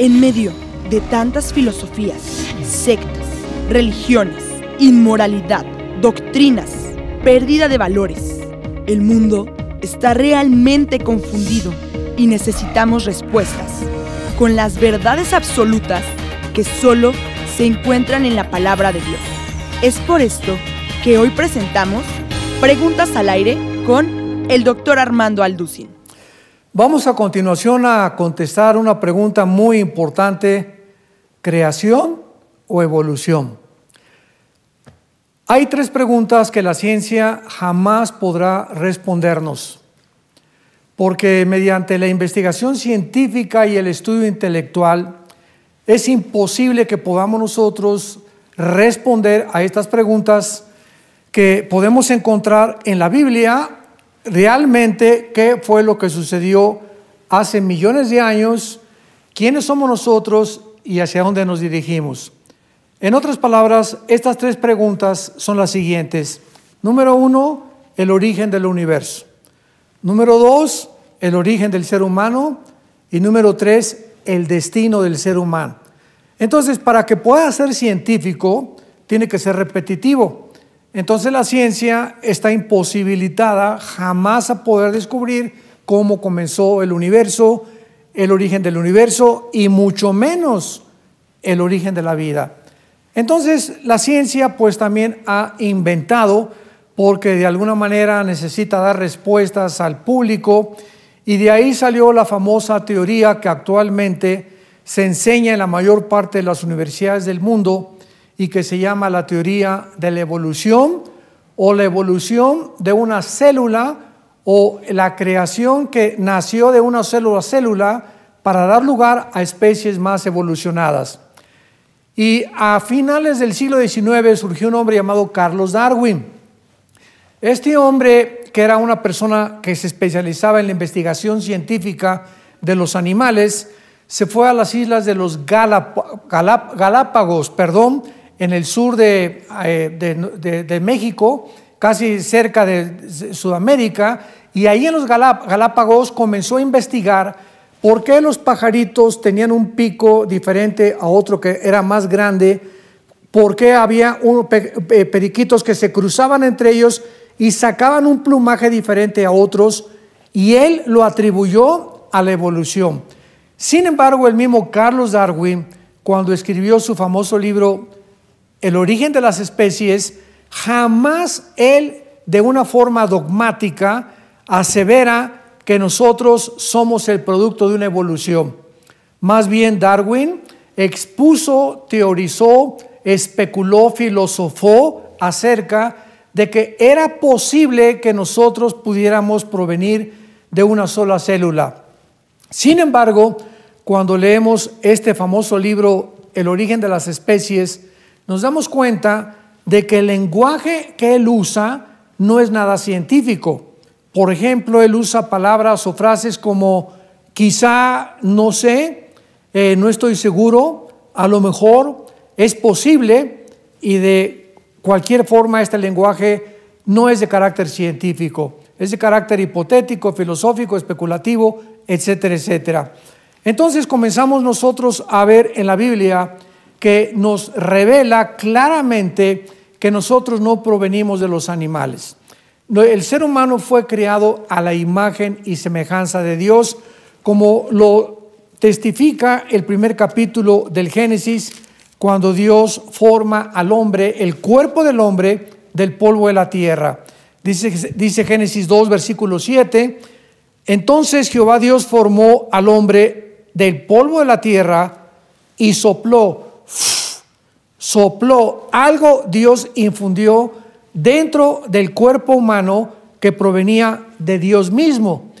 En medio de tantas filosofías, sectas, religiones, inmoralidad, doctrinas, pérdida de valores, el mundo está realmente confundido y necesitamos respuestas con las verdades absolutas que solo se encuentran en la palabra de Dios. Es por esto que hoy presentamos Preguntas al aire con el doctor Armando Alducin. Vamos a continuación a contestar una pregunta muy importante, ¿creación o evolución? Hay tres preguntas que la ciencia jamás podrá respondernos, porque mediante la investigación científica y el estudio intelectual es imposible que podamos nosotros responder a estas preguntas que podemos encontrar en la Biblia realmente qué fue lo que sucedió hace millones de años, quiénes somos nosotros y hacia dónde nos dirigimos. En otras palabras, estas tres preguntas son las siguientes. Número uno, el origen del universo. Número dos, el origen del ser humano. Y número tres, el destino del ser humano. Entonces, para que pueda ser científico, tiene que ser repetitivo. Entonces la ciencia está imposibilitada jamás a poder descubrir cómo comenzó el universo, el origen del universo y mucho menos el origen de la vida. Entonces la ciencia pues también ha inventado porque de alguna manera necesita dar respuestas al público y de ahí salió la famosa teoría que actualmente se enseña en la mayor parte de las universidades del mundo y que se llama la teoría de la evolución o la evolución de una célula o la creación que nació de una célula a célula para dar lugar a especies más evolucionadas. Y a finales del siglo XIX surgió un hombre llamado Carlos Darwin. Este hombre, que era una persona que se especializaba en la investigación científica de los animales, se fue a las islas de los Galápagos, perdón, en el sur de, eh, México, casi cerca de Sudamérica, y ahí en los Galápagos comenzó a investigar por qué los pajaritos tenían un pico diferente a otro que era más grande, por qué había periquitos que se cruzaban entre ellos y sacaban un plumaje diferente a otros, y él lo atribuyó a la evolución. Sin embargo, el mismo Carlos Darwin, cuando escribió su famoso libro el origen de las especies, jamás él de una forma dogmática asevera que nosotros somos el producto de una evolución. Más bien Darwin expuso, teorizó, especuló, filosofó acerca de que era posible que nosotros pudiéramos provenir de una sola célula. Sin embargo, cuando leemos este famoso libro, El origen de las especies, nos damos cuenta de que el lenguaje que él usa no es nada científico. Por ejemplo, él usa palabras o frases como quizá, no sé, eh, no estoy seguro, a lo mejor, es posible, y de cualquier forma este lenguaje no es de carácter científico, es de carácter hipotético, filosófico, especulativo, etcétera, etcétera. Entonces comenzamos nosotros a ver en la Biblia que nos revela claramente que nosotros no provenimos de los animales. El ser humano fue creado a la imagen y semejanza de Dios, como lo testifica el primer capítulo del Génesis, cuando Dios forma al hombre, el cuerpo del hombre, del polvo de la tierra. Dice, dice Génesis 2, versículo 7, entonces Jehová Dios formó al hombre del polvo de la tierra y sopló sopló, algo Dios infundió dentro del cuerpo humano que provenía de Dios mismo.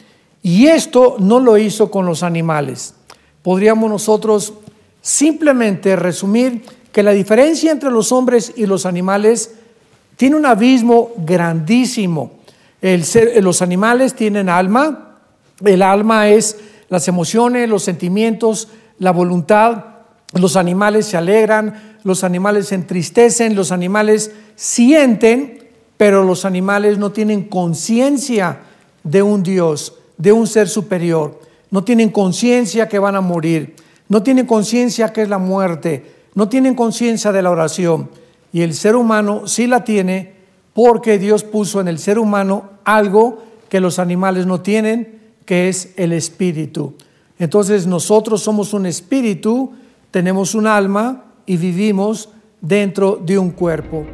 Y esto no lo hizo con los animales. Podríamos nosotros simplemente resumir que la diferencia entre los hombres y los animales tiene un abismo grandísimo. los animales tienen alma, el alma es las emociones, los sentimientos, la voluntad, los animales se alegran, los animales se entristecen, los animales sienten, pero los animales no tienen conciencia de un Dios, de un ser superior. No tienen conciencia que van a morir. no tienen conciencia que es la muerte, no tienen conciencia de la oración. Y el ser humano sí la tiene porque Dios puso en el ser humano algo que los animales no tienen, que es el espíritu. Entonces nosotros somos un espíritu, tenemos un alma y vivimos dentro de un cuerpo.